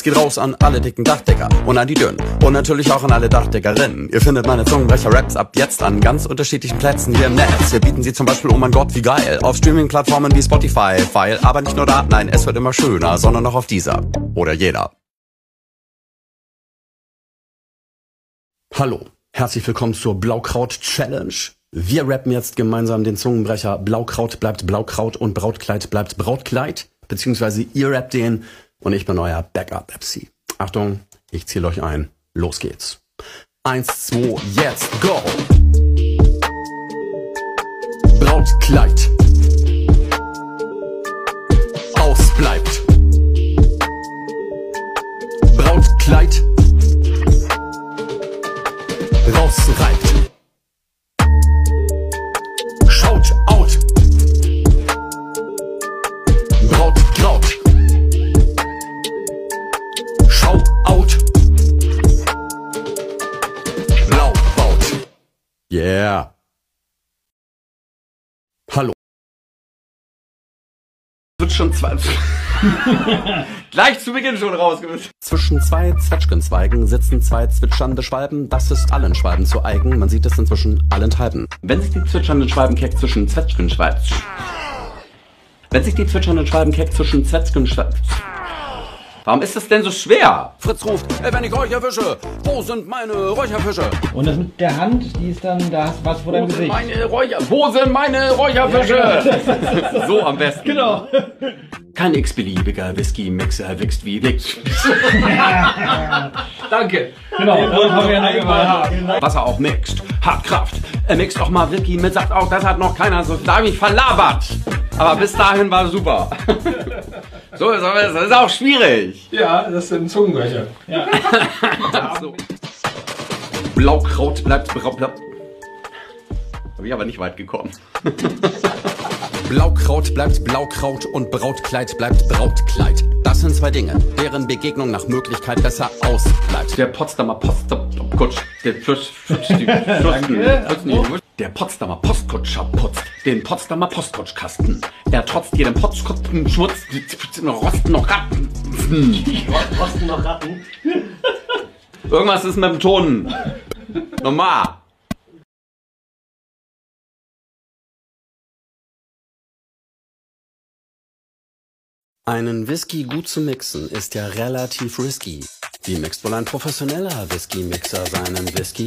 Es geht raus an alle dicken Dachdecker und an die dünnen und natürlich auch an alle Dachdeckerinnen. Ihr findet meine Zungenbrecher-Raps ab jetzt an ganz unterschiedlichen Plätzen hier im Netz. Wir bieten sie zum Beispiel, oh mein Gott, wie geil, auf Streaming-Plattformen wie Spotify, File, aber nicht nur da, nein, es wird immer schöner, sondern auch auf dieser oder jeder. Hallo, herzlich willkommen zur Blaukraut Challenge. Wir rappen jetzt gemeinsam den Zungenbrecher Blaukraut bleibt Blaukraut und Brautkleid bleibt Brautkleid, beziehungsweise ihr rappt den und ich bin euer Backup-MC. Achtung, ich zähle euch ein. Los geht's. Eins, zwei, jetzt, go! Brautkleid. Ausbleibt. Brautkleid. Rausreibt. Yeah. Hallo. wird schon zwei. Gleich zu Beginn schon rausgemischt. Zwischen zwei Zwetschgenzweigen sitzen zwei zwitschernde Schwalben. Das ist allen Schwalben zu eigen. Man sieht es inzwischen allenthalben. Wenn sich die zwitschernden Schwalben keck zwischen Zwetschgen schweiz. Wenn sich die zwitschernden Schwalben keck zwischen Zwetschgen schweiz. Warum ist das denn so schwer? Fritz ruft, ey, wenn ich euch erwische, wo sind meine Räucherfische? Und das mit der Hand, die ist dann, da hast du was vor deinem Wo sind Gesicht. meine Räucher... Wo sind meine Räucherfische? so am besten. Genau. Kein x-beliebiger Whisky-Mixer wächst wie wächst. Danke. Genau, das haben wir ja noch gemacht. Was er auch mixt. Hat Kraft. Er mixt auch mal Whisky mit, sagt auch, das hat noch keiner so. Da hab ich mich verlabert. Aber bis dahin war super. So das ist auch schwierig. Ja, das sind Zungenbrecher. So. Blaukraut bleibt blau. blau. Hab ich aber nicht weit gekommen. Blaukraut bleibt Blaukraut und Brautkleid bleibt Brautkleid. Das sind zwei Dinge, deren Begegnung nach Möglichkeit besser ausbleibt. Der Potsdamer Postkutsch, der Fluss, Fluss, die Flussen, Flussen, der Potsdamer Postkutscher putzt den Potsdamer Postkutschkasten. Er trotzt jedem Potzkotzen Schmutz, noch Rosten, noch Ratten. Kosten noch Ratten. Irgendwas ist mit dem Ton. Normal. Einen Whisky gut zu mixen ist ja relativ risky. Wie mixt wohl ein professioneller Whisky-Mixer seinen Whisky?